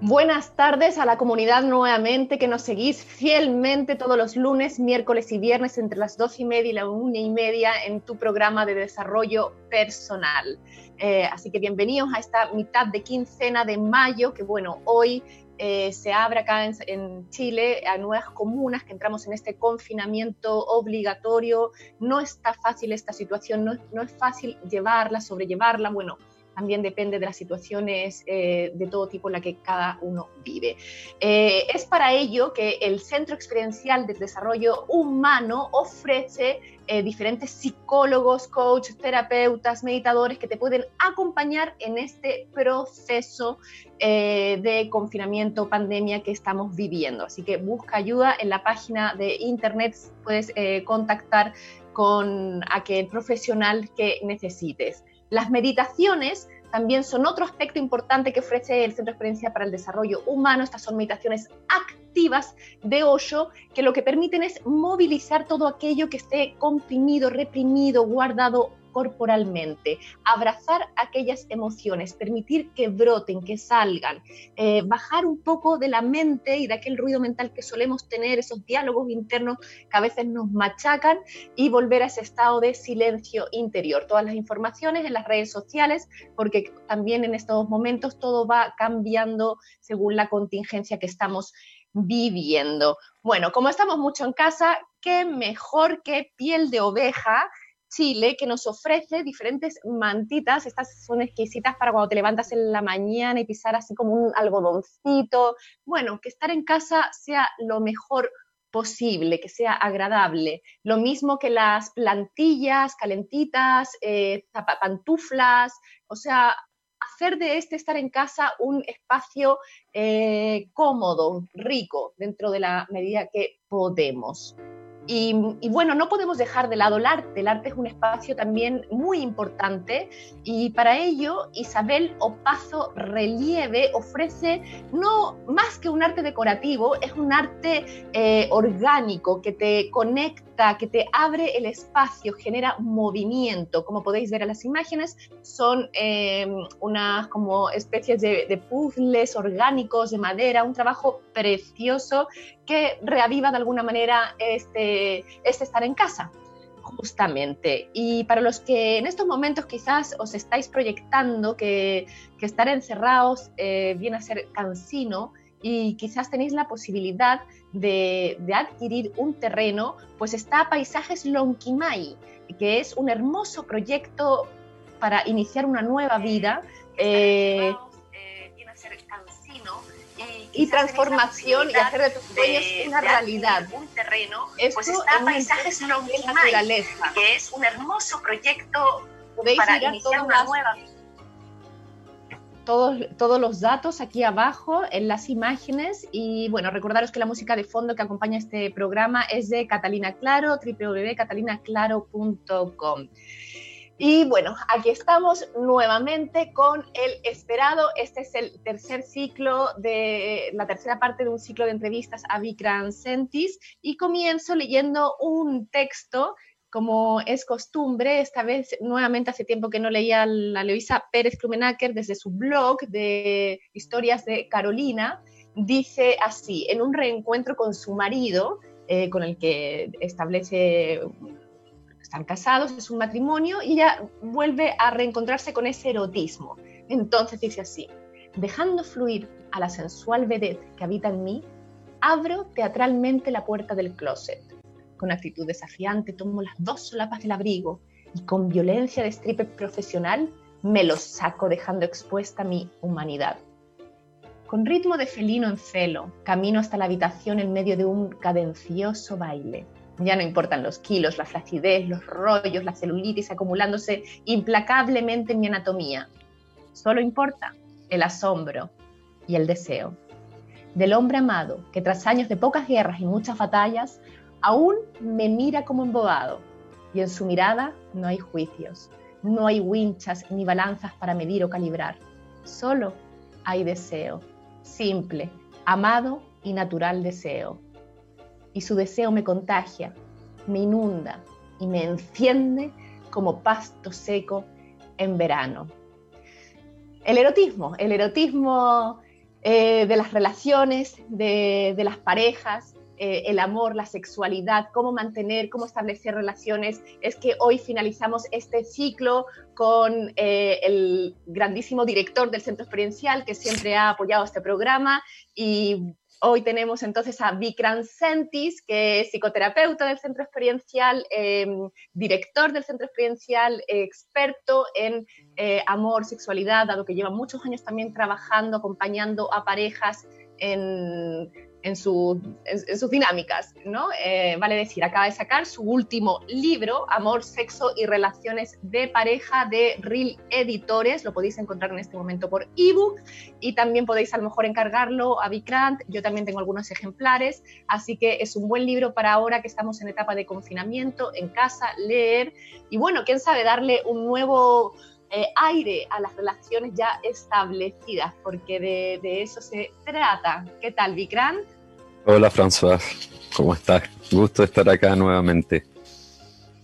Buenas tardes a la comunidad nuevamente que nos seguís fielmente todos los lunes, miércoles y viernes entre las dos y media y la una y media en tu programa de desarrollo personal. Eh, así que bienvenidos a esta mitad de quincena de mayo, que bueno, hoy eh, se abre acá en, Chile a nuevas comunas que entramos en este confinamiento obligatorio. No está fácil esta situación, no, no es fácil llevarla, sobrellevarla. Bueno, también depende de las situaciones eh, de todo tipo en la que cada uno vive. Eh, es para ello que el Centro Experiencial de Desarrollo Humano ofrece eh, diferentes psicólogos, coaches, terapeutas, meditadores que te pueden acompañar en este proceso de confinamiento, pandemia que estamos viviendo. Así que busca ayuda en la página de internet, puedes contactar con aquel profesional que necesites. Las meditaciones también son otro aspecto importante que ofrece el Centro de Experiencia para el Desarrollo Humano. Estas son meditaciones activas de Osho que lo que permiten es movilizar todo aquello que esté comprimido, reprimido, guardado corporalmente, abrazar aquellas emociones, permitir que broten, que salgan, eh, bajar un poco de la mente y de aquel ruido mental que solemos tener, esos diálogos internos que a veces nos machacan y volver a ese estado de silencio interior. Todas las informaciones en las redes sociales, porque también en estos momentos todo va cambiando según la contingencia que estamos viviendo. Bueno, como estamos mucho en casa, qué mejor que piel de oveja Chile que nos ofrece diferentes mantitas. Estas son exquisitas para cuando te levantas en la mañana y pisar así como un algodoncito. Bueno, que estar en casa sea lo mejor posible, que sea agradable. Lo mismo que las plantillas calentitas, eh, pantuflas, o sea, hacer de este estar en casa un espacio eh, cómodo, rico, dentro de la medida que podemos. Y, bueno, no podemos dejar de lado el arte. El arte es un espacio también muy importante y para ello Isabel Opazo Relieve ofrece no más que un arte decorativo, es un arte eh, orgánico que te conecta, que te abre el espacio, genera movimiento. Como podéis ver en las imágenes, son em, unas como especies de, puzzles orgánicos de madera, un trabajo precioso que reaviva de alguna manera este, este estar en casa justamente. Y para los que en estos momentos quizás os estáis proyectando que, que estar encerrados eh, viene a ser cansino y quizás tenéis la posibilidad de, de, adquirir un terreno, pues está Paisajes Lonquimay, que es un hermoso proyecto para iniciar una nueva vida. Eh, y transformación y hacer de tus sueños una realidad. Un terreno, Esto pues está Paisajes Naturaleza, que es un hermoso proyecto para iniciar una nueva todos, todos, los datos aquí abajo en las imágenes y bueno, recordaros que la música de fondo que acompaña este programa es de Catalina Claro, www.catalinaclaro.com. Y bueno, aquí estamos nuevamente con el esperado. Este es el tercer ciclo de la tercera parte de un ciclo de entrevistas a Vikram Sentis y comienzo leyendo un texto como es costumbre, esta vez nuevamente hace tiempo que no leía a la Luisa Pérez Klumenaker desde su blog de historias de Carolina, dice así, en un reencuentro con su marido, eh, con el que establece están casados, es un matrimonio y ella vuelve a reencontrarse con ese erotismo. Entonces dice así, dejando fluir a la sensual vedette que habita en mí, abro teatralmente la puerta del closet. Con actitud desafiante tomo las dos solapas del abrigo y con violencia de stripper profesional me los saco dejando expuesta mi humanidad. Con ritmo de felino en celo, camino hasta la habitación en medio de un cadencioso baile ya no importan los kilos, la flacidez, los rollos, la celulitis acumulándose implacablemente en mi anatomía. Solo importa el asombro y el deseo. del hombre amado que tras años de pocas guerras y muchas batallas, aún me mira como embobado y en su mirada no hay juicios, no hay winchas ni balanzas para medir o calibrar, solo hay deseo, simple, amado y natural deseo. Y su deseo me contagia, me inunda y me enciende como pasto seco en verano. El erotismo, el erotismo eh, de las relaciones, de, las parejas, eh, el amor, la sexualidad, cómo mantener, cómo establecer relaciones. Es que hoy finalizamos este ciclo con eh, el grandísimo director del Centro Experiencial que siempre ha apoyado este programa y Hoy tenemos entonces a Vikram Sentis, que es psicoterapeuta del centro experiencial, em, director del centro experiencial, experto en eh, amor, sexualidad, dado que lleva muchos años también trabajando, acompañando a parejas en en, sus dinámicas, ¿no? Eh, vale decir, acaba de sacar su último libro, Amor, Sexo y Relaciones de Pareja, de Real Editores, lo podéis encontrar en este momento por ebook y también podéis a lo mejor encargarlo a Vikrant, yo también tengo algunos ejemplares, así que es un buen libro para ahora que estamos en etapa de confinamiento, en casa, leer y bueno, quién sabe, darle un nuevo eh, aire a las relaciones ya establecidas, porque de, de eso se trata. ¿Qué tal, Vikrant? Hola, François. ¿Cómo estás? Gusto estar acá nuevamente.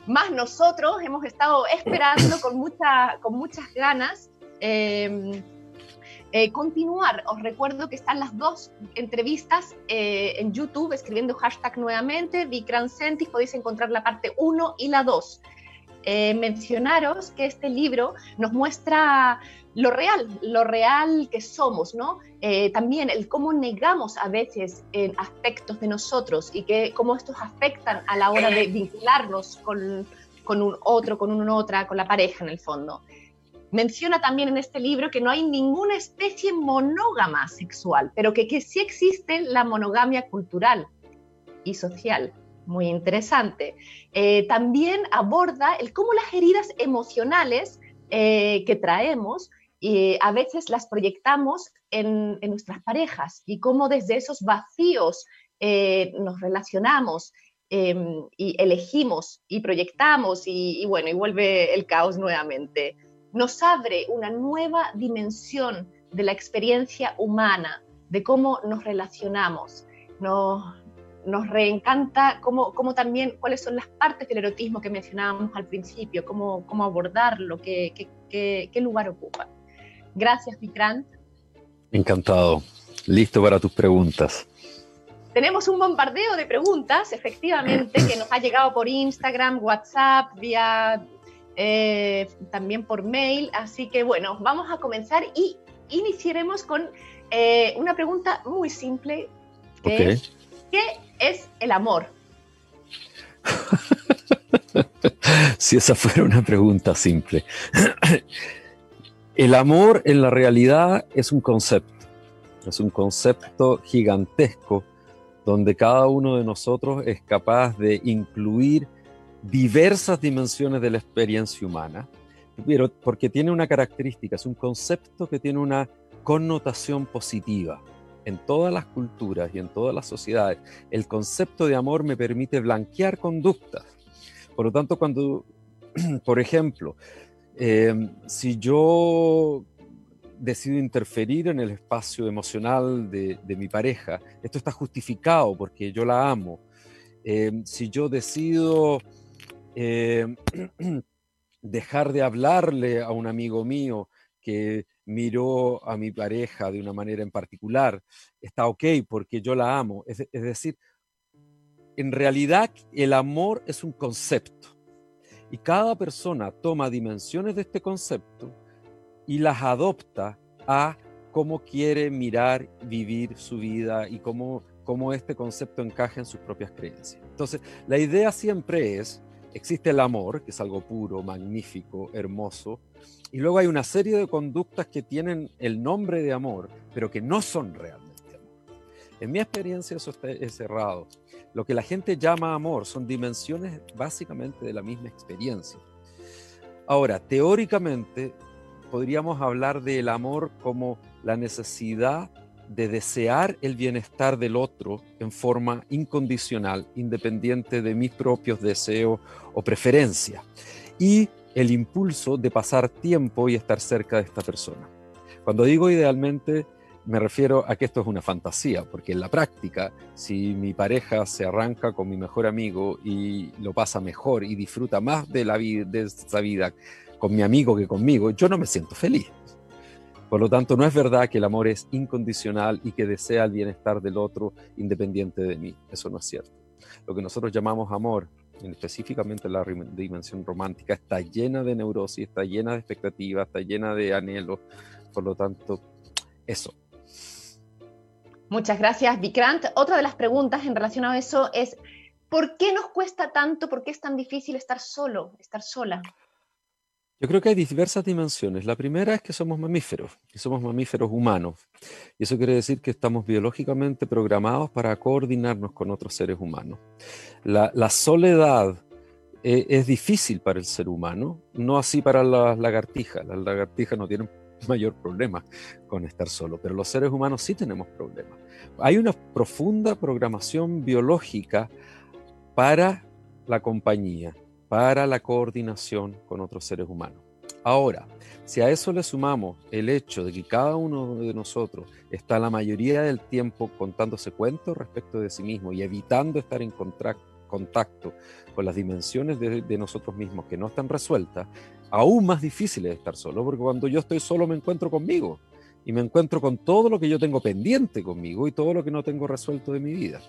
Más nosotros hemos estado esperando con, mucha, con muchas ganas em, eh, continuar. Os recuerdo que están las dos entrevistas eh, en YouTube escribiendo hashtag nuevamente, Vikrant Sentis, podéis encontrar la parte 1 y la 2. Eh, mencionaros que este libro nos muestra lo real, lo real que somos, ¿no? Eh, también el cómo negamos a veces en aspectos de nosotros y que cómo estos afectan a la hora de vincularnos con, con un otro, con una otra, con la pareja en el fondo. Menciona también en este libro que no hay ninguna especie monógama sexual, pero que, que sí existe la monogamia cultural y social muy interesante. Eh, también aborda el cómo las heridas emocionales eh, que traemos y a veces las proyectamos en, nuestras parejas y cómo desde esos vacíos eh, nos relacionamos em, y elegimos y proyectamos y, y, bueno, y vuelve el caos nuevamente. Nos abre una nueva dimensión de la experiencia humana, de cómo nos relacionamos. Nos, nos reencanta cómo, cómo, también, cuáles son las partes del erotismo que mencionábamos al principio, cómo, cómo abordarlo, qué, qué, qué, lugar ocupa. Gracias, Vikrant. Encantado. Listo para tus preguntas. Tenemos un bombardeo de preguntas, efectivamente, que nos ha llegado por Instagram, WhatsApp, vía eh, también por mail. Así que bueno, vamos a comenzar y iniciaremos con eh, una pregunta muy simple, que es, ¿qué es el amor? si esa fuera una pregunta simple. el amor en la realidad es un concepto, es un concepto gigantesco donde cada uno de nosotros es capaz de incluir diversas dimensiones de la experiencia humana, pero porque tiene una característica, es un concepto que tiene una connotación positiva en todas las culturas y en todas las sociedades, el concepto de amor me permite blanquear conductas. Por lo tanto, cuando, por ejemplo, em, si yo decido interferir en el espacio emocional de, mi pareja, esto está justificado porque yo la amo. Em, si yo decido em, dejar de hablarle a un amigo mío que miró a mi pareja de una manera en particular, está ok porque yo la amo. Es, decir, en realidad el amor es un concepto y cada persona toma dimensiones de este concepto y las adopta a cómo quiere mirar, vivir su vida y cómo, cómo este concepto encaja en sus propias creencias. Entonces, la idea siempre es, existe el amor, que es algo puro, magnífico, hermoso, y luego hay una serie de conductas que tienen el nombre de amor, pero que no son realmente. En mi experiencia eso está, es cerrado. Lo que la gente llama amor son dimensiones básicamente de la misma experiencia. Ahora, teóricamente podríamos hablar del amor como la necesidad de desear el bienestar del otro en forma incondicional, independiente de mis propios deseos o preferencias. Y el impulso de pasar tiempo y estar cerca de esta persona. Cuando digo idealmente, me refiero a que esto es una fantasía, porque en la práctica, si mi pareja se arranca con mi mejor amigo y lo pasa mejor y disfruta más de, la vida, de esa vida con mi amigo que conmigo, yo no me siento feliz. Por lo tanto, no es verdad que el amor es incondicional y que desea el bienestar del otro independiente de mí. Eso no es cierto. Lo que nosotros llamamos amor, específicamente la dimensión romántica, está llena de neurosis, está llena de expectativas, está llena de anhelos. Por lo tanto, eso, Muchas gracias, Vikrant. Otra de las preguntas en relación a eso es, ¿por qué nos cuesta tanto, por qué es tan difícil estar solo, estar sola? Yo creo que hay diversas dimensiones. La primera es que somos mamíferos, y somos mamíferos humanos. Y eso quiere decir que estamos biológicamente programados para coordinarnos con otros seres humanos. La, soledad eh, es difícil para el ser humano, no así para las lagartijas. Las lagartijas no tienen mayor problema con estar solo, pero los seres humanos sí tenemos problemas. Hay una profunda programación biológica para la compañía, para la coordinación con otros seres humanos. Ahora, si a eso le sumamos el hecho de que cada uno de nosotros está la mayoría del tiempo contándose cuentos respecto de sí mismo y evitando estar en contacto con las dimensiones de, de, nosotros mismos que no están resueltas, aún más difícil es estar solo, porque cuando yo estoy solo me encuentro conmigo y me encuentro con todo lo que yo tengo pendiente conmigo y todo lo que no tengo resuelto de mi vida.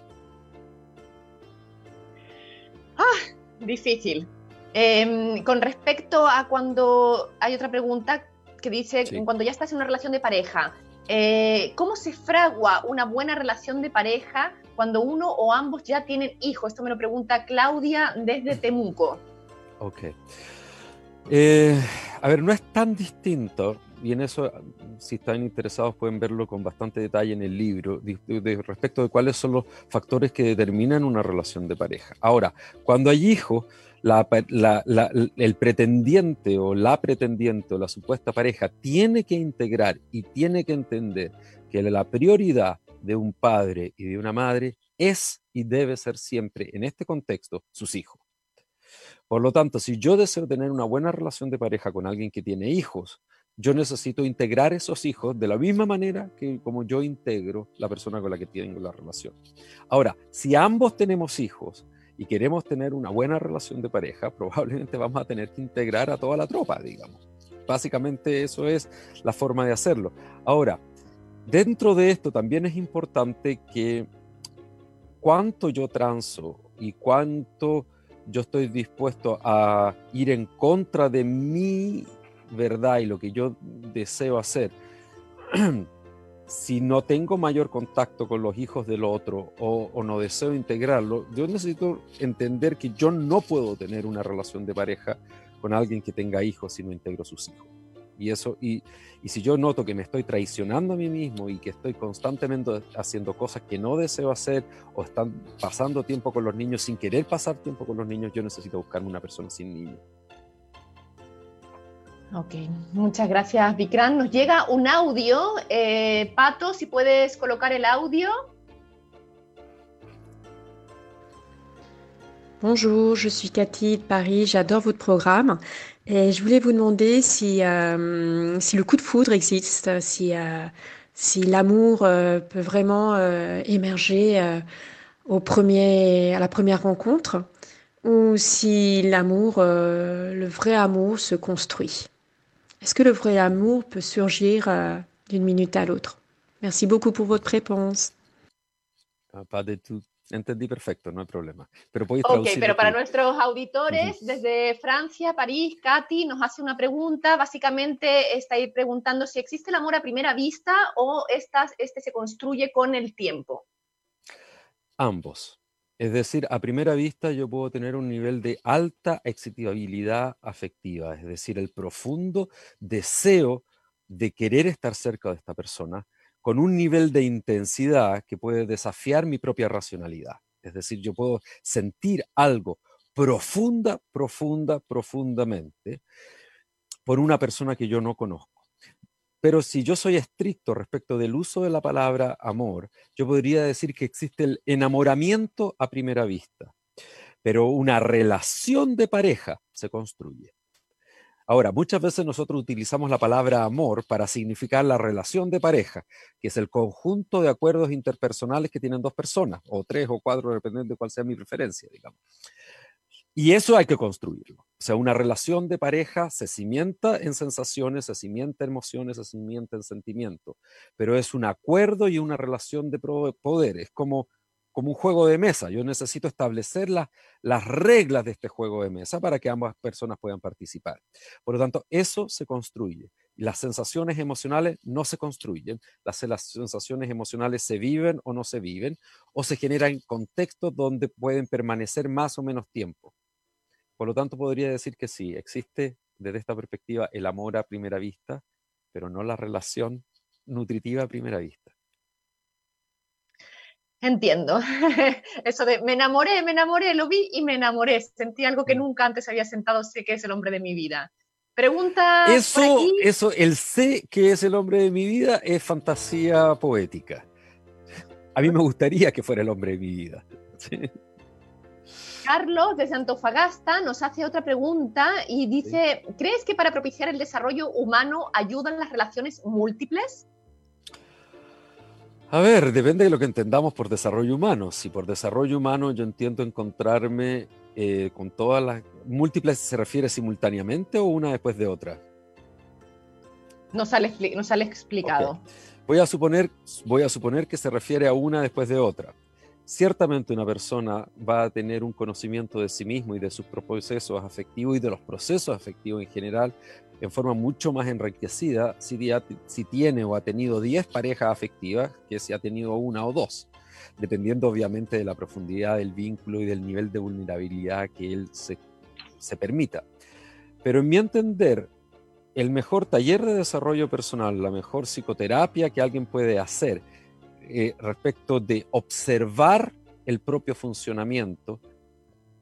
Ah, difícil. Em, con respecto a cuando hay otra pregunta que dice, cuando ya estás en una relación de pareja, eh, ¿cómo se fragua una buena relación de pareja cuando uno o ambos ya tienen hijos? Esto me lo pregunta Claudia desde Temuco. Ok. Eh, a ver, no es tan distinto, y en eso, si están interesados, pueden verlo con bastante detalle en el libro, respecto de cuáles son los factores que determinan una relación de pareja. Ahora, cuando hay hijos, el pretendiente o la pretendiente o la supuesta pareja tiene que integrar y tiene que entender que la prioridad de un padre y de una madre es y debe ser siempre, en este contexto, sus hijos. Por lo tanto, si yo deseo tener una buena relación de pareja con alguien que tiene hijos, yo necesito integrar esos hijos de la misma manera que como yo integro la persona con la que tengo la relación. Ahora, si ambos tenemos hijos y queremos tener una buena relación de pareja, probablemente vamos a tener que integrar a toda la tropa, digamos. Básicamente eso es la forma de hacerlo. Ahora, dentro de esto también es importante que cuánto yo transo y cuánto yo estoy dispuesto a ir en contra de mi verdad y lo que yo deseo hacer, si no tengo mayor contacto con los hijos del otro o, no deseo integrarlo, yo necesito entender que yo no puedo tener una relación de pareja con alguien que tenga hijos si no integro sus hijos. Y eso, y, y si yo noto que me estoy traicionando a mí mismo y que estoy constantemente haciendo cosas que no deseo hacer o están pasando tiempo con los niños sin querer pasar tiempo con los niños, yo necesito buscarme una persona sin niños. Ok, muchas gracias, Vikram. Nos llega un audio. Eh, Pato, si puedes colocar el audio. Bonjour, je suis Cathy de Paris, j'adore votre programme. Et je voulais vous demander si, euh, si le coup de foudre existe, si, euh, si l'amour euh, peut vraiment émerger au premier, à la première rencontre, ou si l'amour, le vrai amour se construit. Est-ce que le vrai amour peut surgir d'une minute à l'autre? Merci beaucoup pour votre réponse. Pas de tout. Entendí perfecto, no hay problema. Pero Ok, pero para nuestros auditores desde Francia, París, Katy nos hace una pregunta. Básicamente está ahí preguntando si existe el amor a primera vista o este se construye con el tiempo. Ambos. Es decir, a primera vista yo puedo tener un nivel de alta excitabilidad afectiva, es decir, el profundo deseo de querer estar cerca de esta persona, con un nivel de intensidad que puede desafiar mi propia racionalidad. Es decir, yo puedo sentir algo profunda, profunda, profundamente por una persona que yo no conozco. Pero si yo soy estricto respecto del uso de la palabra amor, yo podría decir que existe el enamoramiento a primera vista, pero una relación de pareja se construye. Ahora, muchas veces nosotros utilizamos la palabra amor para significar la relación de pareja, que es el conjunto de acuerdos interpersonales que tienen dos personas, o tres o cuatro, dependiendo de cuál sea mi preferencia, digamos. Y eso hay que construirlo. O sea, una relación de pareja se cimienta en sensaciones, se cimienta en emociones, se cimienta en sentimientos, pero es un acuerdo y una relación de poder. Es como, como un juego de mesa. Yo necesito establecer las reglas de este juego de mesa para que ambas personas puedan participar. Por lo tanto, eso se construye. Las sensaciones emocionales no se construyen, las, sensaciones emocionales se viven o no se viven, o se generan contextos donde pueden permanecer más o menos tiempo. Por lo tanto, podría decir que sí, existe desde esta perspectiva el amor a primera vista, pero no la relación nutritiva a primera vista. Entiendo. Eso de me enamoré, me enamoré, lo vi y me enamoré. Sentí algo que mm. nunca antes había sentado, sé que es el hombre de mi vida. Pregunta. Eso, eso, el sé que es el hombre de mi vida es fantasía poética. A mí me gustaría que fuera el hombre de mi vida. Carlos de Antofagasta nos hace otra pregunta y dice, ¿crees que para propiciar el desarrollo humano ayudan las relaciones múltiples? A ver, depende de lo que entendamos por desarrollo humano. Si por desarrollo humano yo entiendo encontrarme eh, con todas las múltiples, ¿se refiere simultáneamente o una después de otra? No sale, no sale explicado. Voy, a suponer, voy a suponer que se refiere a una después de otra ciertamente una persona va a tener un conocimiento de sí mismo y de sus procesos afectivos y de los procesos afectivos en general en forma mucho más enriquecida si, tiene o ha tenido 10 parejas afectivas que si ha tenido una o dos, dependiendo obviamente de la profundidad del vínculo y del nivel de vulnerabilidad que él se permita. Pero en mi entender, el mejor taller de desarrollo personal, la mejor psicoterapia que alguien puede hacer, eh, respecto de observar el propio funcionamiento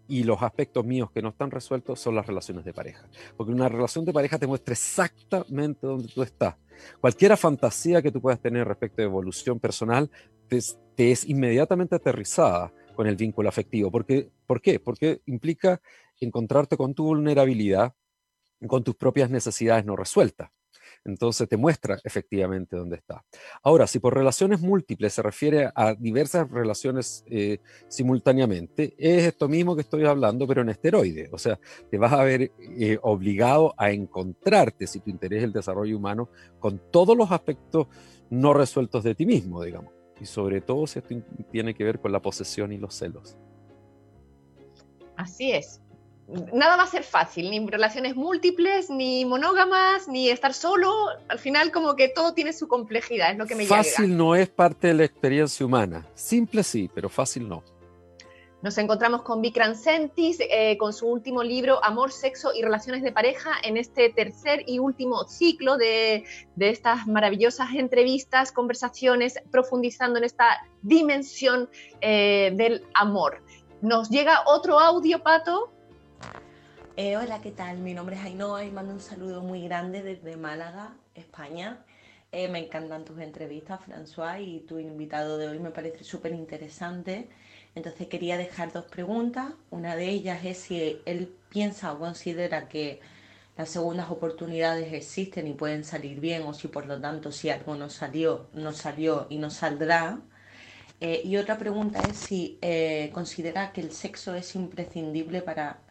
y los aspectos míos que no están resueltos son las relaciones de pareja. Porque una relación de pareja te muestra exactamente dónde tú estás. Cualquier fantasía que tú puedas tener respecto de evolución personal te, te es inmediatamente aterrizada con el vínculo afectivo. Porque, ¿Por qué? Porque implica encontrarte con tu vulnerabilidad, con tus propias necesidades no resueltas. Entonces te muestra efectivamente dónde está. Ahora, si por relaciones múltiples se refiere a diversas relaciones eh, simultáneamente, es esto mismo que estoy hablando, pero en esteroide. O sea, te vas a ver eh, obligado a encontrarte, si tu interés es el desarrollo humano, con todos los aspectos no resueltos de ti mismo, digamos. Y sobre todo si esto tiene que ver con la posesión y los celos. Así es nada va a ser fácil, ni relaciones múltiples, ni monógamas, ni estar solo. Al final, como que todo tiene su complejidad, es lo que me Fácil no es parte de la experiencia humana. Simple sí, pero fácil no. Nos encontramos con Vikram Sentis eh, con su último libro Amor, Sexo y Relaciones de Pareja en este tercer y último ciclo de, estas maravillosas entrevistas, conversaciones, profundizando en esta dimensión eh, del amor. Nos llega otro audio, Pato, eh, hola, ¿qué tal? Mi nombre es Ainhoa y mando un saludo muy grande desde Málaga, España. Eh, me encantan tus entrevistas, François, y tu invitado de hoy me parece súper interesante. Entonces quería dejar dos preguntas. Una de ellas es si él piensa o considera que las segundas oportunidades existen y pueden salir bien, o si por lo tanto si algo no salió, no salió y no saldrá. Eh, y otra pregunta es si considera que el sexo es imprescindible para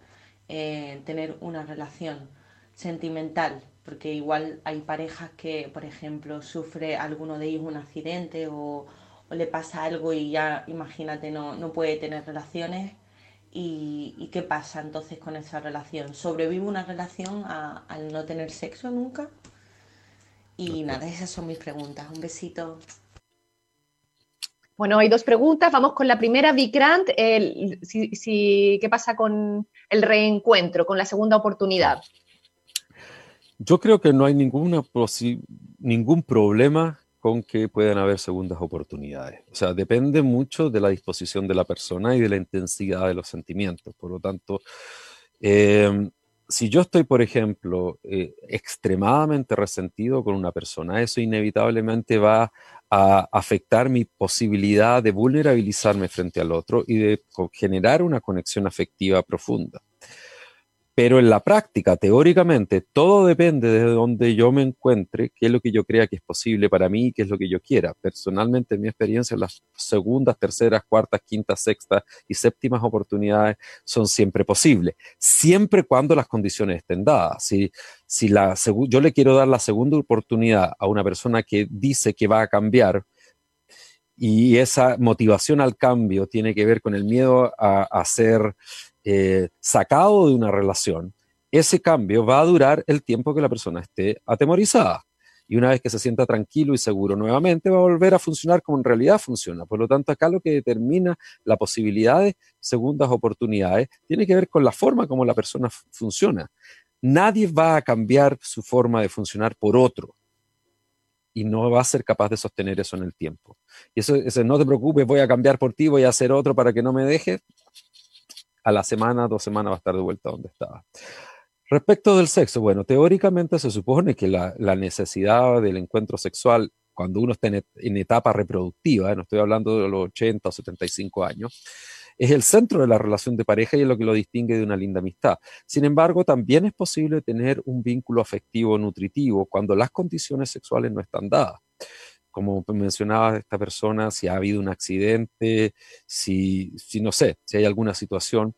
eh, tener una relación sentimental, porque igual hay parejas que, por ejemplo, sufre alguno de ellos un accidente o, le pasa algo y ya, imagínate, no, no puede tener relaciones. Y, qué pasa entonces con esa relación? ¿Sobrevive una relación al no tener sexo nunca? Y nada, esas son mis preguntas. Un besito. Bueno, hay dos preguntas. Vamos con la primera, Vikrant. si, ¿Qué pasa con el reencuentro, con la segunda oportunidad? Yo creo que no hay ninguna ningún problema con que puedan haber segundas oportunidades. O sea, depende mucho de la disposición de la persona y de la intensidad de los sentimientos. Por lo tanto, em, si yo estoy, por ejemplo, eh, extremadamente resentido con una persona, eso inevitablemente va a afectar mi posibilidad de vulnerabilizarme frente al otro y de generar una conexión afectiva profunda. Pero en la práctica, teóricamente, todo depende de donde yo me encuentre, qué es lo que yo crea que es posible para mí, qué es lo que yo quiera. Personalmente, en mi experiencia, las segundas, terceras, cuartas, quintas, sextas y séptimas oportunidades son siempre posibles, siempre cuando las condiciones estén dadas. Si, si la, yo le quiero dar la segunda oportunidad a una persona que dice que va a cambiar, y esa motivación al cambio tiene que ver con el miedo a, a ser eh, sacado de una relación, ese cambio va a durar el tiempo que la persona esté atemorizada. Y una vez que se sienta tranquilo y seguro nuevamente, va a volver a funcionar como en realidad funciona. Por lo tanto, acá lo que determina la posibilidad de segundas oportunidades tiene que ver con la forma como la persona funciona. Nadie va a cambiar su forma de funcionar por otro y no va a ser capaz de sostener eso en el tiempo. Y eso, no te preocupes, voy a cambiar por ti, voy a hacer otro para que no me deje a la semana, dos semanas va a estar de vuelta donde estaba. Respecto del sexo, bueno, teóricamente se supone que la, necesidad del encuentro sexual cuando uno está en, etapa reproductiva, no estoy hablando de los 80 o 75 años, es el centro de la relación de pareja y es lo que lo distingue de una linda amistad. Sin embargo, también es posible tener un vínculo afectivo nutritivo cuando las condiciones sexuales no están dadas como mencionaba esta persona, si ha habido un accidente, si, si no sé, si hay alguna situación,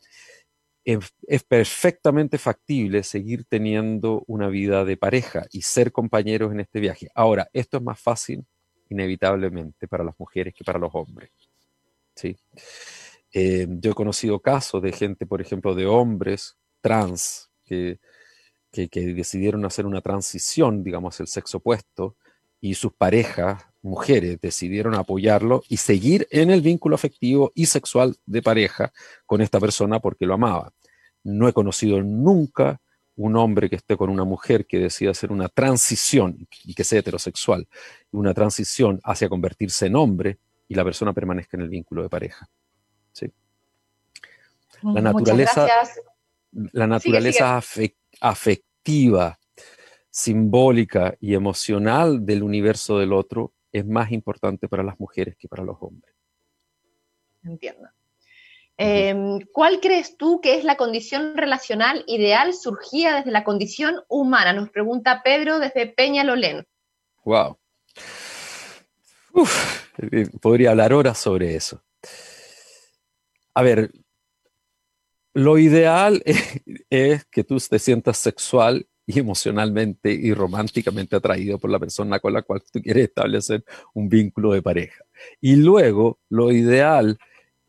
es, perfectamente factible seguir teniendo una vida de pareja y ser compañeros en este viaje. Ahora, esto es más fácil, inevitablemente, para las mujeres que para los hombres. ¿sí? Eh, yo he conocido casos de gente, por ejemplo, de hombres trans que, que, que decidieron hacer una transición, digamos, el sexo opuesto, y sus parejas, mujeres, decidieron apoyarlo y seguir en el vínculo afectivo y sexual de pareja con esta persona porque lo amaba. No he conocido nunca un hombre que esté con una mujer que decida hacer una transición y que sea heterosexual, una transición hacia convertirse en hombre y la persona permanezca en el vínculo de pareja. ¿Sí? La naturaleza, la naturaleza afectiva simbólica y emocional del universo del otro es más importante para las mujeres que para los hombres. Entiendo. Em, ¿Cuál crees tú que es la condición relacional ideal surgida desde la condición humana? Nos pregunta Pedro desde Peñalolén. Wow. podría hablar horas sobre eso. A ver, lo ideal es que tú te sientas sexual y emocionalmente y románticamente atraído por la persona con la cual tú quieres establecer un vínculo de pareja. Y luego, lo ideal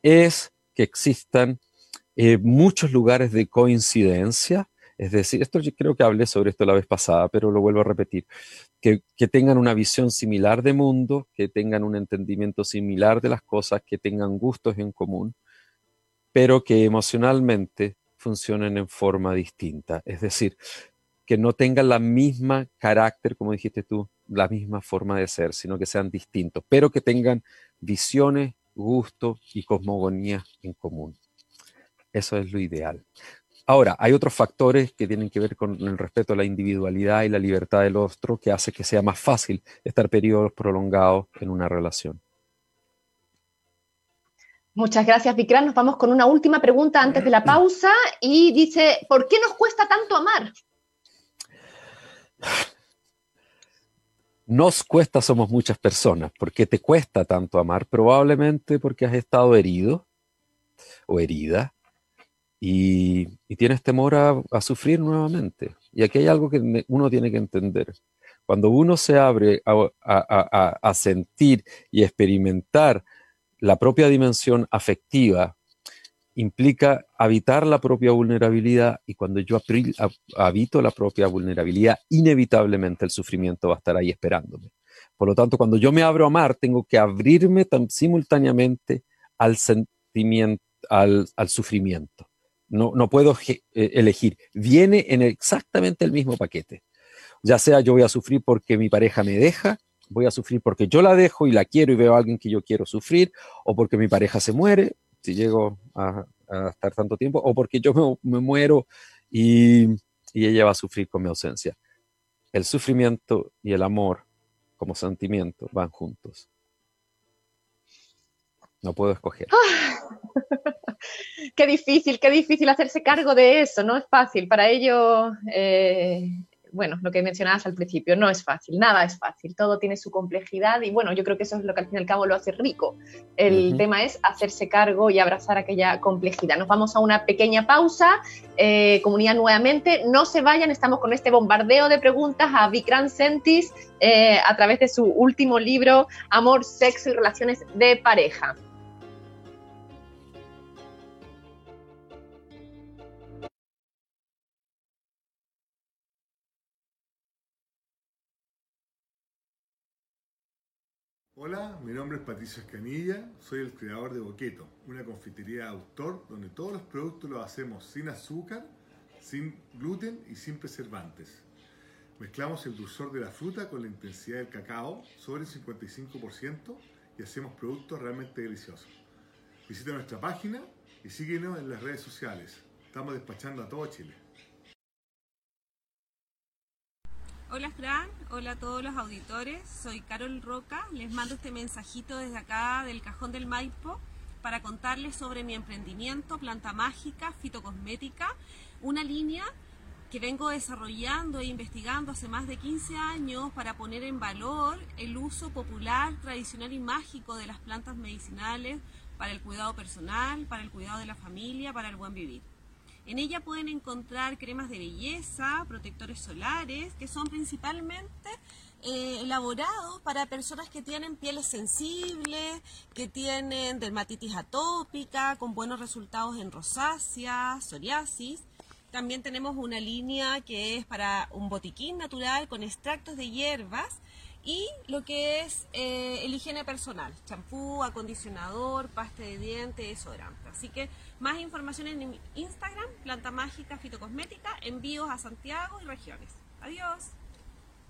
es que existan eh, muchos lugares de coincidencia, es decir, esto yo creo que hablé sobre esto la vez pasada, pero lo vuelvo a repetir, que, que tengan una visión similar de mundo, que tengan un entendimiento similar de las cosas, que tengan gustos en común, pero que emocionalmente funcionen en forma distinta. Es decir, que no tengan la misma carácter, como dijiste tú, la misma forma de ser, sino que sean distintos, pero que tengan visiones, gustos y cosmogonías en común. Eso es lo ideal. Ahora, hay otros factores que tienen que ver con el respeto a la individualidad y la libertad del otro que hace que sea más fácil estar periodos prolongados en una relación. Muchas gracias, Vikram. Nos vamos con una última pregunta antes de la pausa y dice, ¿por qué nos cuesta tanto amar? Nos cuesta, somos muchas personas. ¿Por qué te cuesta tanto amar? Probablemente porque has estado herido o herida y, tienes temor a, sufrir nuevamente. Y aquí hay algo que uno tiene que entender. Cuando uno se abre a sentir y experimentar la propia dimensión afectiva implica habitar la propia vulnerabilidad y cuando yo habito la propia vulnerabilidad, inevitablemente el sufrimiento va a estar ahí esperándome. Por lo tanto, cuando yo me abro a amar, tengo que abrirme tan simultáneamente al sentimiento, al, sufrimiento. No, no puedo eh, elegir. Viene en exactamente el mismo paquete. Ya sea yo voy a sufrir porque mi pareja me deja, voy a sufrir porque yo la dejo y la quiero y veo a alguien que yo quiero sufrir, o porque mi pareja se muere, si llego a, estar tanto tiempo, o porque yo me, muero y, y ella va a sufrir con mi ausencia. El sufrimiento y el amor como sentimiento van juntos. No puedo escoger. qué difícil, qué difícil hacerse cargo de eso, no es fácil. Para ello, eh, bueno, lo que mencionabas al principio, no es fácil, nada es fácil, todo tiene su complejidad y bueno, yo creo que eso es lo que al fin y al cabo lo hace rico. El tema es hacerse cargo y abrazar aquella complejidad. Nos vamos a una pequeña pausa, eh, comunidad nuevamente, no se vayan, estamos con este bombardeo de preguntas a Vikram Sentis eh, a través de su último libro, Amor, Sexo y Relaciones de Pareja. Hola, mi nombre es Patricio Escanilla, soy el creador de Boqueto, una confitería de autor donde todos los productos los hacemos sin azúcar, sin gluten y sin preservantes. Mezclamos el dulzor de la fruta con la intensidad del cacao sobre el 55% y hacemos productos realmente deliciosos. Visita nuestra página y síguenos en las redes sociales. Estamos despachando a todo Chile. Hola Fran, hola a todos los auditores, soy Carol Roca, les mando este mensajito desde acá del Cajón del Maipo para contarles sobre mi emprendimiento Planta Mágica Fitocosmética, una línea que vengo desarrollando e investigando hace más de 15 años para poner en valor el uso popular, tradicional y mágico de las plantas medicinales para el cuidado personal, para el cuidado de la familia, para el buen vivir. En ella pueden encontrar cremas de belleza, protectores solares, que son principalmente eh, elaborados para personas que tienen pieles sensibles, que tienen dermatitis atópica, con buenos resultados en rosácea, psoriasis. También tenemos una línea que es para un botiquín natural con extractos de hierbas y lo que es eh, el higiene personal, champú, acondicionador, pasta de dientes, desodorante. Así que más información en Instagram, Planta Mágica Fitocosmética, envíos a Santiago y regiones. Adiós.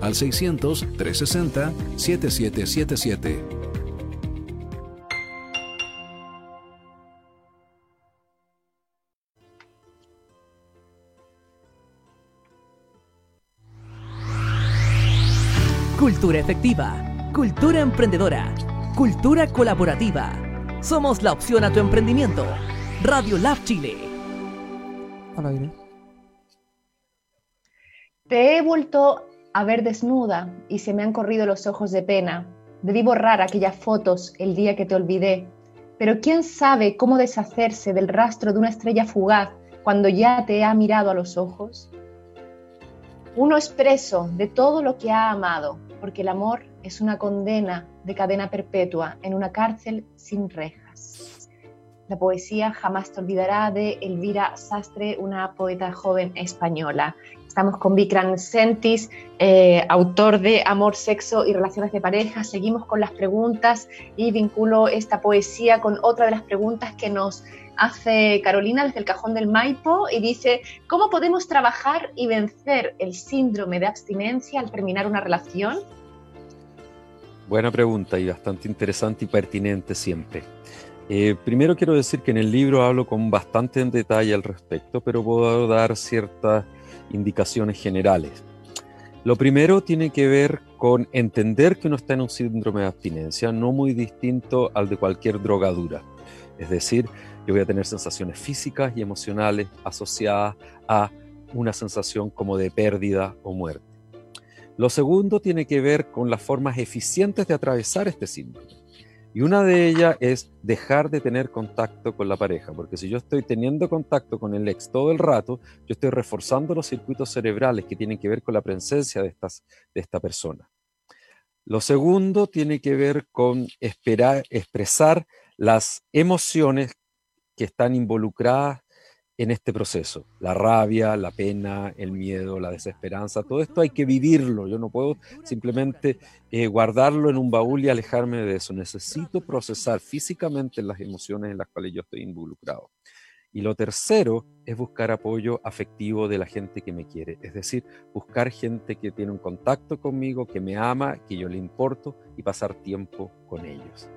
al 600-360-7777. Cultura efectiva, cultura emprendedora, cultura colaborativa. Somos la opción a tu emprendimiento. Radio Lab Chile. Hola, Te he vuelto a ver desnuda y se me han corrido los ojos de pena. Debí borrar aquellas fotos el día que te olvidé, pero quién sabe cómo deshacerse del rastro de una estrella fugaz cuando ya te ha mirado a los ojos. Uno es preso de todo lo que ha amado, porque el amor es una condena de cadena perpetua en una cárcel sin rejas. La poesía jamás te olvidará de Elvira Sastre, una poeta joven española. Estamos con Vikram Sentis, eh, autor de Amor, Sexo y Relaciones de Pareja. Seguimos con las preguntas y vinculo esta poesía con otra de las preguntas que nos hace Carolina desde el cajón del Maipo y dice, ¿cómo podemos trabajar y vencer el síndrome de abstinencia al terminar una relación? Buena pregunta y bastante interesante y pertinente siempre. Eh, primero quiero decir que en el libro hablo con bastante detalle al respecto, pero puedo dar ciertas indicaciones generales. Lo primero tiene que ver con entender que uno está en un síndrome de abstinencia, no muy distinto al de cualquier drogadura. Es decir, yo voy a tener sensaciones físicas y emocionales asociadas a una sensación como de pérdida o muerte. Lo segundo tiene que ver con las formas eficientes de atravesar este síndrome. Y una de ellas es dejar de tener contacto con la pareja, porque si yo estoy teniendo contacto con el ex todo el rato, yo estoy reforzando los circuitos cerebrales que tienen que ver con la presencia de, estas, de esta persona. Lo segundo tiene que ver con esperar, expresar las emociones que están involucradas en este proceso. La rabia, la pena, el miedo, la desesperanza, todo esto hay que vivirlo. Yo no puedo simplemente eh, guardarlo en un baúl y alejarme de eso. Necesito procesar físicamente las emociones en las cuales yo estoy involucrado. Y lo tercero es buscar apoyo afectivo de la gente que me quiere, es decir, buscar gente que tiene un contacto conmigo, que me ama, que yo le importo y pasar tiempo con ellos.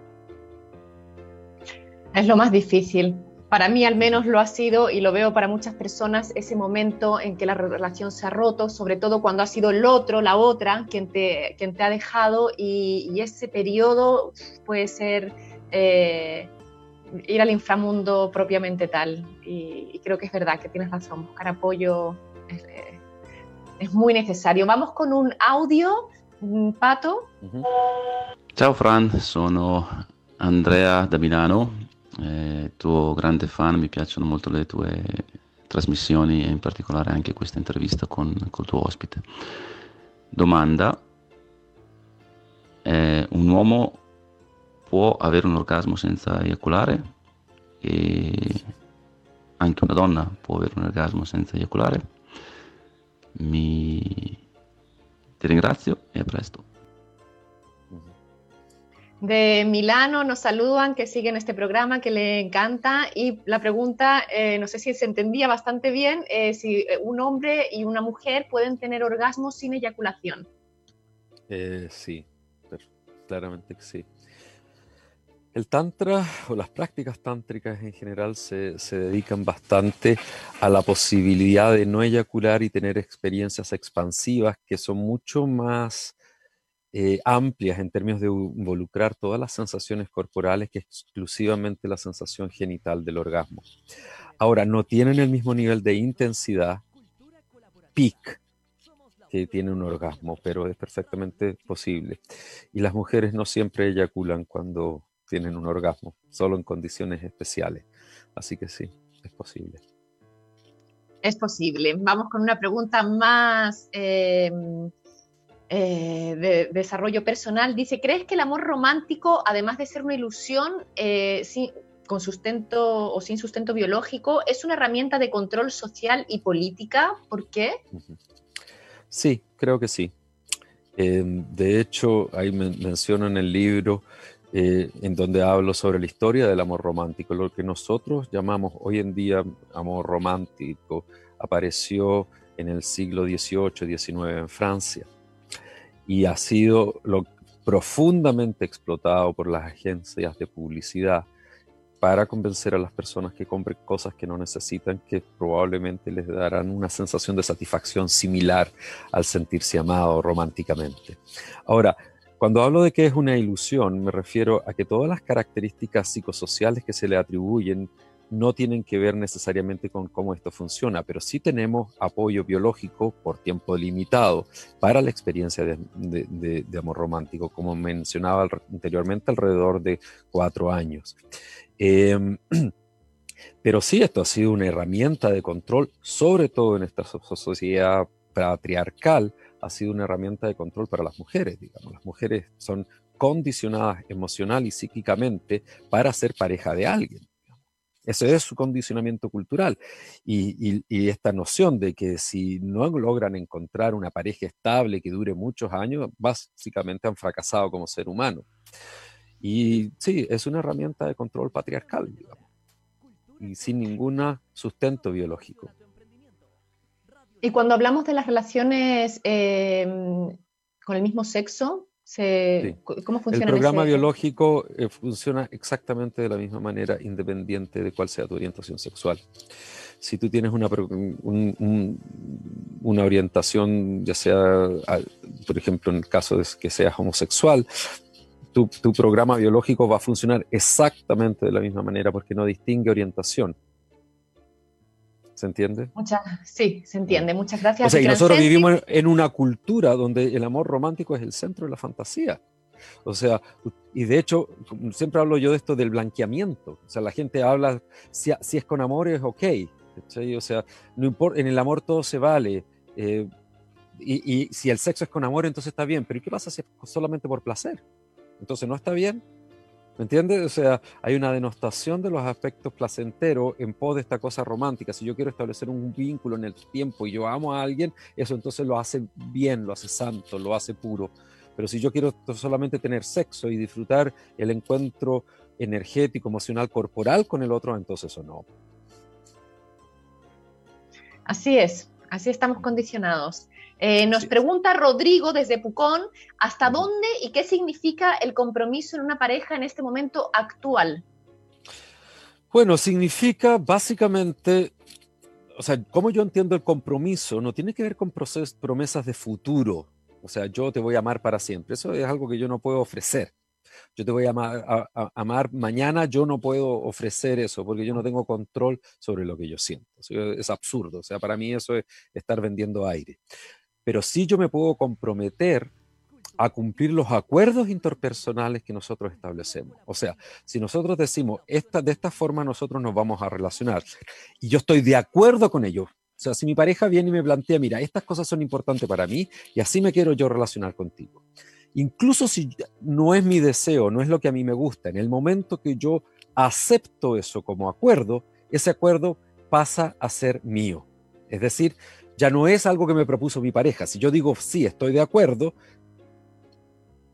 Es lo más difícil, para mí al menos lo ha sido y lo veo para muchas personas ese momento en que la relación se ha roto, sobre todo cuando ha sido el otro, la otra, quien te, quien te ha dejado y, ese periodo puede ser eh, ir al inframundo propiamente tal. Y, creo que es verdad que tienes razón, buscar apoyo es, eh, muy necesario. Vamos con un audio, Pato. Ciao Fran, sono Andrea da Milano eh, tuo grande fan, mi piacciono molto le tue trasmissioni e in particolare anche questa intervista con il tuo ospite. Domanda, eh, un uomo può avere un orgasmo senza eiaculare? E anche una donna può avere un orgasmo senza eiaculare? Mi... Ti ringrazio e a presto. De Milano nos saludan, que siguen este programa, que le encanta. Y la pregunta, eh, no sé si se entendía bastante bien, eh, si un hombre y una mujer pueden tener orgasmos sin eyaculación. Eh, sí, claramente que sí. El tantra o las prácticas tántricas en general se, se, dedican bastante a la posibilidad de no eyacular y tener experiencias expansivas que son mucho más eh, amplias en términos de involucrar todas las sensaciones corporales que exclusivamente la sensación genital del orgasmo. Ahora, no tienen el mismo nivel de intensidad, peak, que tiene un orgasmo, pero es perfectamente posible. Y las mujeres no siempre eyaculan cuando tienen un orgasmo, solo en condiciones especiales. Así que sí, es posible. Es posible. Vamos con una pregunta más eh, eh, de desarrollo personal, dice, ¿crees que el amor romántico, además de ser una ilusión eh, con sustento o sin sustento biológico, es una herramienta de control social y política? ¿Por qué? Sí, creo que sí. Em, de hecho, ahí menciono en el libro eh, en donde hablo sobre la historia del amor romántico. Lo que nosotros llamamos hoy en día amor romántico apareció en el siglo XVIII, XIX en Francia y ha sido profundamente explotado por las agencias de publicidad para convencer a las personas que compren cosas que no necesitan, que probablemente les darán una sensación de satisfacción similar al sentirse amado románticamente. Ahora, cuando hablo de que es una ilusión, me refiero a que todas las características psicosociales que se le atribuyen no tienen que ver necesariamente con cómo esto funciona, pero sí tenemos apoyo biológico por tiempo limitado para la experiencia de, amor romántico, como mencionaba anteriormente, alrededor de cuatro años. Em, pero sí, esto ha sido una herramienta de control, sobre todo en esta sociedad patriarcal, ha sido una herramienta de control para las mujeres, digamos. Las mujeres son condicionadas emocional y psíquicamente para ser pareja de alguien. Ese es su condicionamiento cultural. Y, esta noción de que si no logran encontrar una pareja estable que dure muchos años, básicamente han fracasado como ser humano. Y sí, es una herramienta de control patriarcal, digamos, y sin ningún sustento biológico. Y cuando hablamos de las relaciones eh, con el mismo sexo, ¿Cómo funciona? El programa biológico eh, funciona exactamente de la misma manera, independiente de cuál sea tu orientación sexual. Si tú tienes una, una orientación, ya sea, por ejemplo, en el caso de que seas homosexual, tu, tu programa biológico va a funcionar exactamente de la misma manera porque no distingue orientación. ¿Se entiende? Muchas, sí, se entiende. Muchas gracias. O sea, y nosotros vivimos en una cultura donde el amor romántico es el centro de la fantasía. O sea, y de hecho, siempre hablo yo de esto del blanqueamiento. O sea, la gente habla, si, si es con amor es ok. O sea, no importa, en el amor todo se vale. Eh, y, y, si el sexo es con amor, entonces está bien. Pero ¿y qué pasa si es solamente por placer? Entonces no está bien. ¿Me entiendes? O sea, hay una denostación de los aspectos placenteros en pos de esta cosa romántica. Si yo quiero establecer un vínculo en el tiempo y yo amo a alguien, eso entonces lo hace bien, lo hace santo, lo hace puro. Pero si yo quiero solamente tener sexo y disfrutar el encuentro energético, emocional, corporal con el otro, entonces eso no. Así es, así estamos condicionados. Eh, nos pregunta Rodrigo desde Pucón, ¿hasta dónde y qué significa el compromiso en una pareja en este momento actual? Bueno, significa básicamente, o sea, como yo entiendo el compromiso, no tiene que ver con promesas de futuro. O sea, yo te voy a amar para siempre. Eso es algo que yo no puedo ofrecer. Yo te voy a amar, a amar, mañana, yo no puedo ofrecer eso porque yo no tengo control sobre lo que yo siento. es absurdo. O sea, para mí eso es estar vendiendo aire pero sí yo me puedo comprometer a cumplir los acuerdos interpersonales que nosotros establecemos. O sea, si nosotros decimos, esta, de esta forma nosotros nos vamos a relacionar, y yo estoy de acuerdo con ello, o sea, si mi pareja viene y me plantea, mira, estas cosas son importantes para mí y así me quiero yo relacionar contigo. Incluso si no es mi deseo, no es lo que a mí me gusta, en el momento que yo acepto eso como acuerdo, ese acuerdo pasa a ser mío. Es decir, ya no es algo que me propuso mi pareja. Si yo digo sí, estoy de acuerdo,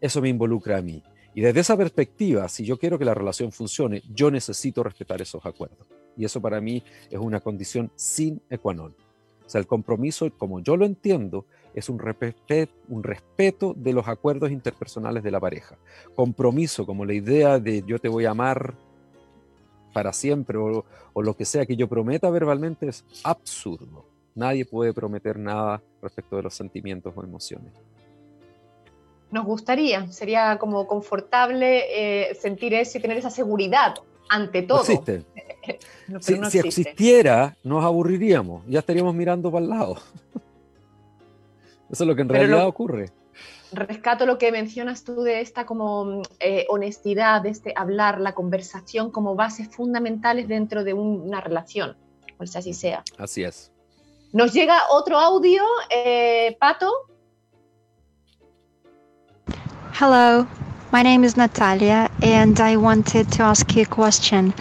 eso me involucra a mí. Y desde esa perspectiva, si yo quiero que la relación funcione, yo necesito respetar esos acuerdos. Y eso para mí es una condición sin equanón. O sea, el compromiso, como yo lo entiendo, es un, un respeto de los acuerdos interpersonales de la pareja. Compromiso, como la idea de yo te voy a amar para siempre o, o lo que sea que yo prometa verbalmente, es absurdo. Nadie puede prometer nada respecto de los sentimientos o emociones. Nos gustaría, sería como confortable eh, sentir eso y tener esa seguridad ante todo. No existe. si, existiera, nos aburriríamos, ya estaríamos mirando para el lado. Eso es lo que en realidad ocurre. Rescato lo que mencionas tú de esta como eh, honestidad, de este hablar, la conversación como bases fundamentales dentro de una relación, pues así sea. Así es. Nos llega otro audio, eh, Pato. Hello, my name is Natalia, and I wanted to ask you a question.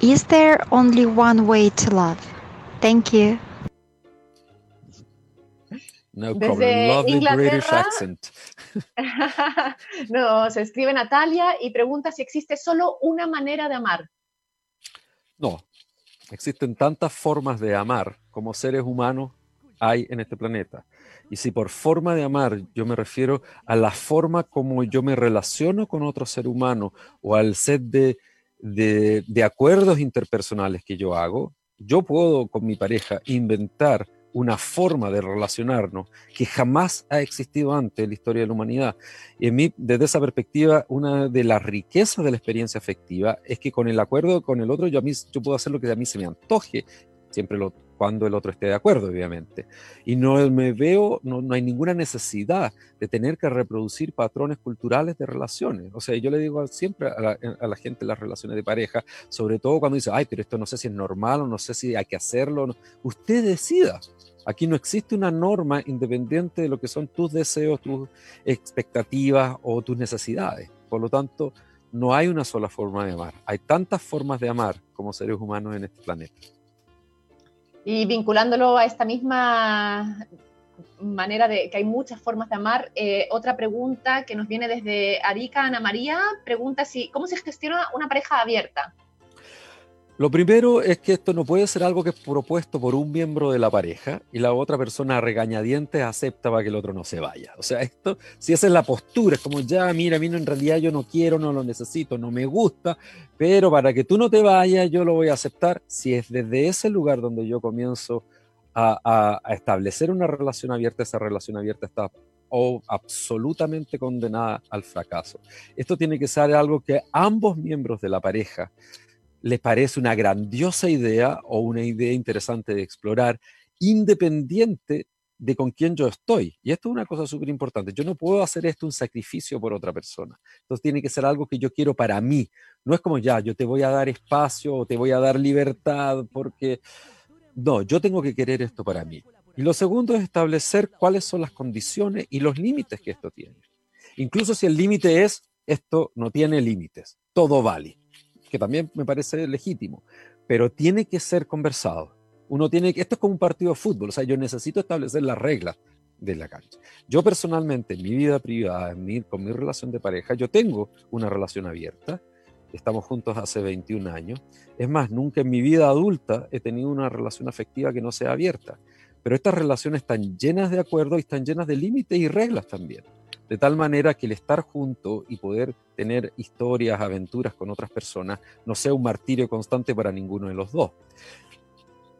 Is there only one way to love? Thank you. No problem. Lovely British accent. no, se escribe Natalia y pregunta si existe solo una manera de amar. No, existen tantas formas de amar como seres humanos hay en este planeta. Y si por forma de amar yo me refiero a la forma como yo me relaciono con otro ser humano o al set de, de, de acuerdos interpersonales que yo hago, yo puedo con mi pareja inventar una forma de relacionarnos que jamás ha existido antes en la historia de la humanidad. Y en mí, desde esa perspectiva, una de las riquezas de la experiencia afectiva es que con el acuerdo con el otro, yo, a mí, yo puedo hacer lo que a mí se me antoje, siempre cuando el otro esté de acuerdo, obviamente. Y no me veo, no, no hay ninguna necesidad de tener que reproducir patrones culturales de relaciones. O sea, yo le digo siempre a la, a la gente las relaciones de pareja, sobre todo cuando dice, ay, pero esto no sé si es normal o no sé si hay que hacerlo. Usted decida. Aquí no existe una norma independiente de lo que son tus deseos, tus expectativas o tus necesidades. Por lo tanto, no hay una sola forma de amar. Hay tantas formas de amar como seres humanos en este planeta. Y vinculándolo a esta misma manera de que hay muchas formas de amar, eh, otra pregunta que nos viene desde Arica, Ana María, pregunta si, ¿cómo se gestiona una pareja abierta? Lo primero es que esto no puede ser algo que es propuesto por un miembro de la pareja y la otra persona regañadientes acepta para que el otro no se vaya. O sea, esto, si esa es la postura, es como ya, mira, mira, en realidad yo no quiero, no lo necesito, no me gusta, pero para que tú no te vayas, yo lo voy a aceptar. Si es desde ese lugar donde yo comienzo a, a establecer una relación abierta, esa relación abierta está o absolutamente condenada al fracaso. Esto tiene que ser algo que ambos miembros de la pareja les parece una grandiosa idea o una idea interesante de explorar, independiente de con quién yo estoy. Y esto es una cosa súper importante. Yo no puedo hacer esto un sacrificio por otra persona. Entonces tiene que ser algo que yo quiero para mí. No es como ya, yo te voy a dar espacio o te voy a dar libertad porque... No, yo tengo que querer esto para mí. Y lo segundo es establecer cuáles son las condiciones y los límites que esto tiene. Incluso si el límite es, esto no tiene límites, todo vale, que también me parece legítimo, pero tiene que ser conversado uno tiene que, esto es como un partido de fútbol, o sea, yo necesito establecer las reglas de la cancha. Yo personalmente, en mi vida privada, con mi relación de pareja, yo tengo una relación abierta, estamos juntos hace 21 años, es más, nunca en mi vida adulta he tenido una relación afectiva que no sea abierta, pero estas relaciones están llenas de acuerdos y están llenas de límites y reglas también. De tal manera que el estar junto y poder tener historias, aventuras con otras personas, no sea un martirio constante para ninguno de los dos.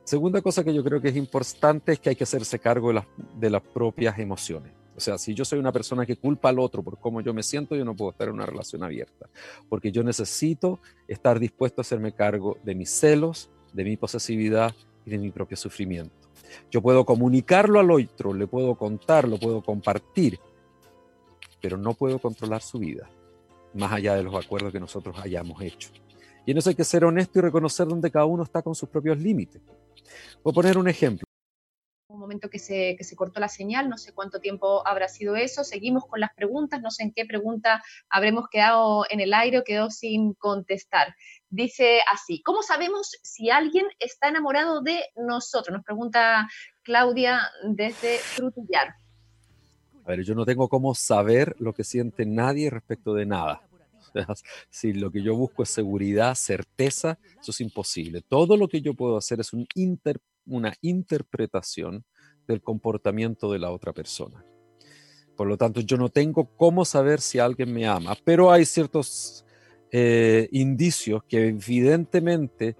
Segunda cosa que yo creo que es importante es que hay que hacerse cargo de las, propias emociones. O sea, si yo soy una persona que culpa al otro por cómo yo me siento, yo no puedo estar en una relación abierta, porque yo necesito estar dispuesto a hacerme cargo de mis celos, de mi posesividad y de mi propio sufrimiento. Yo puedo comunicarlo al otro, le puedo contar, lo puedo compartir, pero no puedo controlar su vida, más allá de los acuerdos que nosotros hayamos hecho. Y en eso hay que ser honesto y reconocer dónde cada uno está con sus propios límites. Voy a poner un ejemplo. Un momento que se, que se cortó la señal, no sé cuánto tiempo habrá sido eso. Seguimos con las preguntas, no sé en qué pregunta habremos quedado en el aire o quedó sin contestar. Dice así, ¿cómo sabemos si alguien está enamorado de nosotros? Nos pregunta Claudia desde Frutillar. A ver, yo no tengo cómo saber lo que siente nadie respecto de nada. si lo que yo busco es seguridad, certeza, eso es imposible. Todo lo que yo puedo hacer es un una interpretación del comportamiento de la otra persona. Por lo tanto, yo no tengo cómo saber si alguien me ama, pero hay ciertos eh, indicios que evidentemente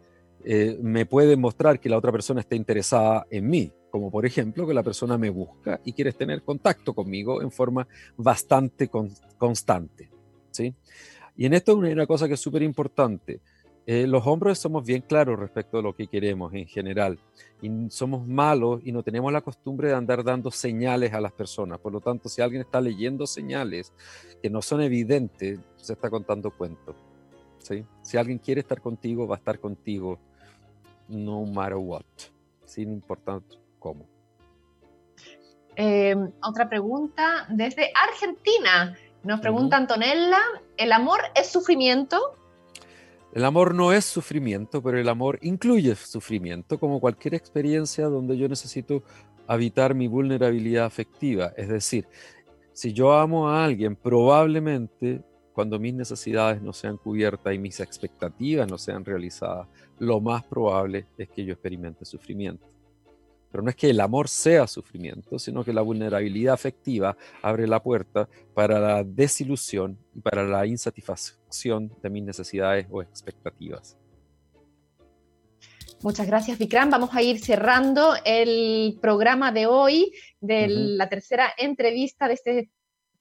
eh, me pueden mostrar que la otra persona está interesada en mí, como por ejemplo que la persona me busca y quiere tener contacto conmigo en forma bastante constante. ¿sí? Y en esto hay una cosa que es súper importante. Eh, los hombres somos bien claros respecto a lo que queremos en general. Y somos malos y no tenemos la costumbre de andar dando señales a las personas. Por lo tanto, si alguien está leyendo señales que no son evidentes, se está contando cuentos. ¿sí? Si alguien quiere estar contigo, va a estar contigo no matter what, sin importar cómo. Eh, otra pregunta desde Argentina. Nos pregunta Antonella, ¿el amor es sufrimiento? El amor no es sufrimiento, pero el amor incluye sufrimiento, como cualquier experiencia donde yo necesito habitar mi vulnerabilidad afectiva. Es decir, si yo amo a alguien, probablemente cuando mis necesidades no sean cubiertas y mis expectativas no sean realizadas, lo más probable es que yo experimente sufrimiento. Pero no es que el amor sea sufrimiento, sino que la vulnerabilidad afectiva abre la puerta para la desilusión y para la insatisfacción de mis necesidades o expectativas. Muchas gracias, Vikram. Vamos a ir cerrando el programa de hoy, de la tercera entrevista de, este,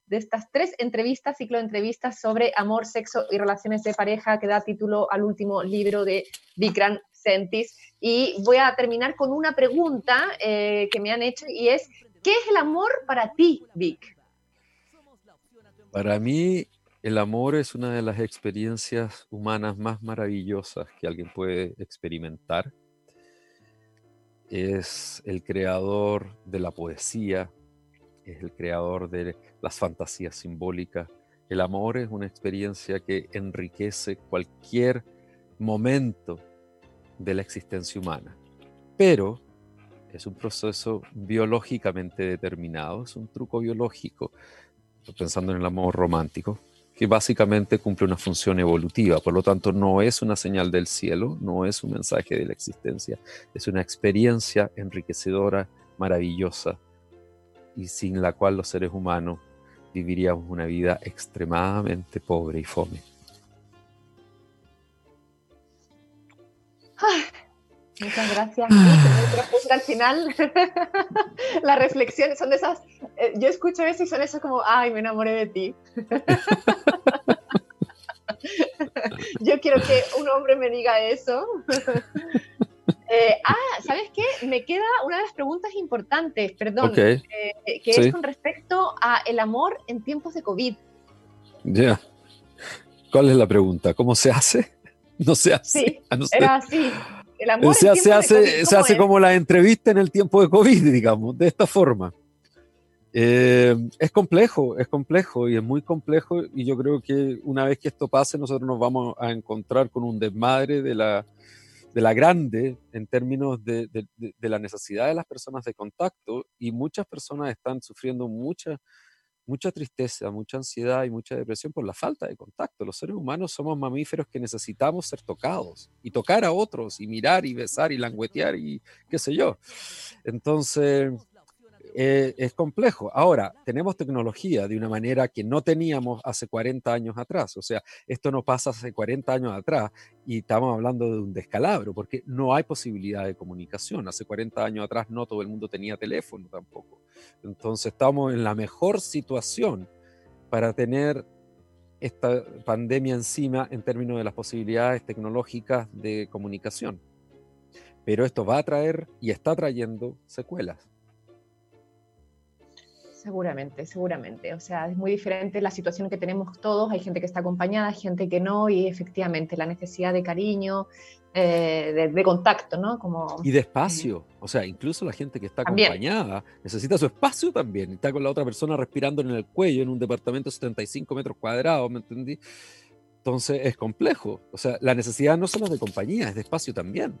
de estas tres entrevistas, ciclo de entrevistas sobre amor, sexo y relaciones de pareja, que da título al último libro de Vikram Sentis. Y voy a terminar con una pregunta eh, que me han hecho y es, ¿qué es el amor para ti, Vic? Para mí, el amor es una de las experiencias humanas más maravillosas que alguien puede experimentar. Es el creador de la poesía, es el creador de las fantasías simbólicas. El amor es una experiencia que enriquece cualquier momento de la existencia humana. Pero es un proceso biológicamente determinado, es un truco biológico, pensando en el amor romántico, que básicamente cumple una función evolutiva, por lo tanto no es una señal del cielo, no es un mensaje de la existencia, es una experiencia enriquecedora, maravillosa, y sin la cual los seres humanos viviríamos una vida extremadamente pobre y fome. Muchas gracias. Ah. al final, la reflexión son de esas, eh, yo escucho eso y son esas como, ay, me enamoré de ti. yo quiero que un hombre me diga eso. Eh, ah, ¿sabes qué? Me queda una de las preguntas importantes, perdón, eh, que es con respecto a el amor en tiempos de COVID. Ya. ¿Cuál es la pregunta? ¿Cómo se hace? No se hace. Sí, ah, era así. El amor se, se hace, se hace como la entrevista en el tiempo de COVID, digamos, de esta forma. Eh, es complejo, es complejo y es muy complejo y yo creo que una vez que esto pase nosotros nos vamos a encontrar con un desmadre de la, de la grande en términos de, de, la necesidad de las personas de contacto y muchas personas están sufriendo mucha, mucha tristeza, mucha ansiedad y mucha depresión por la falta de contacto. Los seres humanos somos mamíferos que necesitamos ser tocados y tocar a otros y mirar y besar y languetear y qué sé yo. Entonces, eh, es complejo. Ahora, tenemos tecnología de una manera que no teníamos hace 40 años atrás. O sea, esto no pasa hace 40 años atrás y estamos hablando de un descalabro porque no hay posibilidad de comunicación. Hace 40 años atrás no todo el mundo tenía teléfono tampoco. Entonces estamos en la mejor situación para tener esta pandemia encima en términos de las posibilidades tecnológicas de comunicación. Pero esto va a traer y está trayendo secuelas. Seguramente, seguramente. O sea, es muy diferente la situación que tenemos todos. Hay gente que está acompañada, hay gente que no, y efectivamente la necesidad de cariño, eh, de, contacto, ¿no? Como, y de espacio. o sea, incluso la gente que está acompañada necesita su espacio también. Está con la otra persona respirando en el cuello en un departamento de 75 metros cuadrados, ¿me entendí? Entonces es complejo. O sea, la necesidad no solo de compañía, es de espacio también.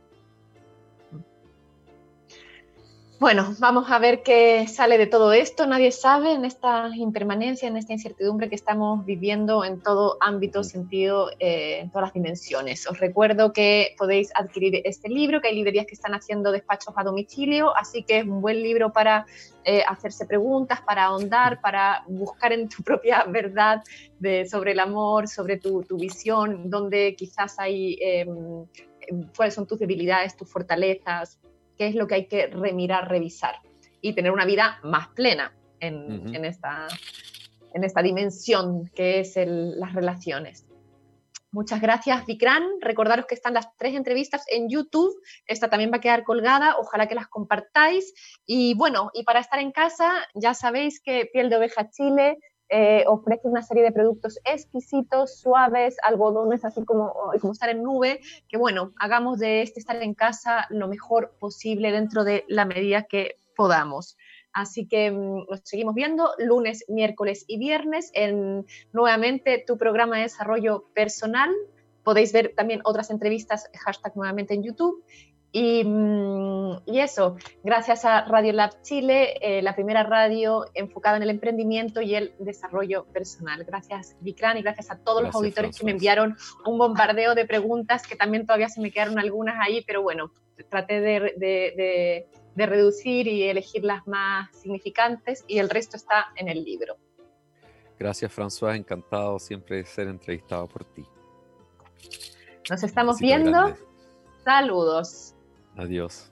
Bueno, vamos a ver qué sale de todo esto. Nadie sabe en esta impermanencia, en esta incertidumbre que estamos viviendo en todo ámbito, sentido, eh, en todas las dimensiones. Os recuerdo que podéis adquirir este libro, que hay librerías que están haciendo despachos a domicilio, así que es un buen libro para eh, hacerse preguntas, para ahondar, para buscar en tu propia verdad de, sobre el amor, sobre tu, visión, donde quizás hay, em, cuáles son tus debilidades, tus fortalezas qué es lo que hay que remirar, revisar y tener una vida más plena en, esta, en esta dimensión que es las relaciones. Muchas gracias, Vikran. Recordaros que están las tres entrevistas en YouTube. Esta también va a quedar colgada. Ojalá que las compartáis. Y bueno, y para estar en casa, ya sabéis que Piel de Oveja Chile eh, ofrece una serie de productos exquisitos, suaves, algodones, así como, como estar en nube, que bueno, hagamos de este estar en casa lo mejor posible dentro de la medida que podamos. Así que mm, nos seguimos viendo lunes, miércoles y viernes en nuevamente tu programa de desarrollo personal. Podéis ver también otras entrevistas, hashtag nuevamente en YouTube. Mm, y, eso, gracias a Radio Lab Chile, eh, la primera radio enfocada en el emprendimiento y el desarrollo personal. Gracias, Vicran, y gracias a todos los auditores que me enviaron un bombardeo de preguntas, que también todavía se me quedaron algunas ahí, pero bueno, traté de, de reducir y elegir las más significantes y el resto está en el libro. Gracias, François, encantado siempre de ser entrevistado por ti. Nos estamos viendo. Saludos. Adiós.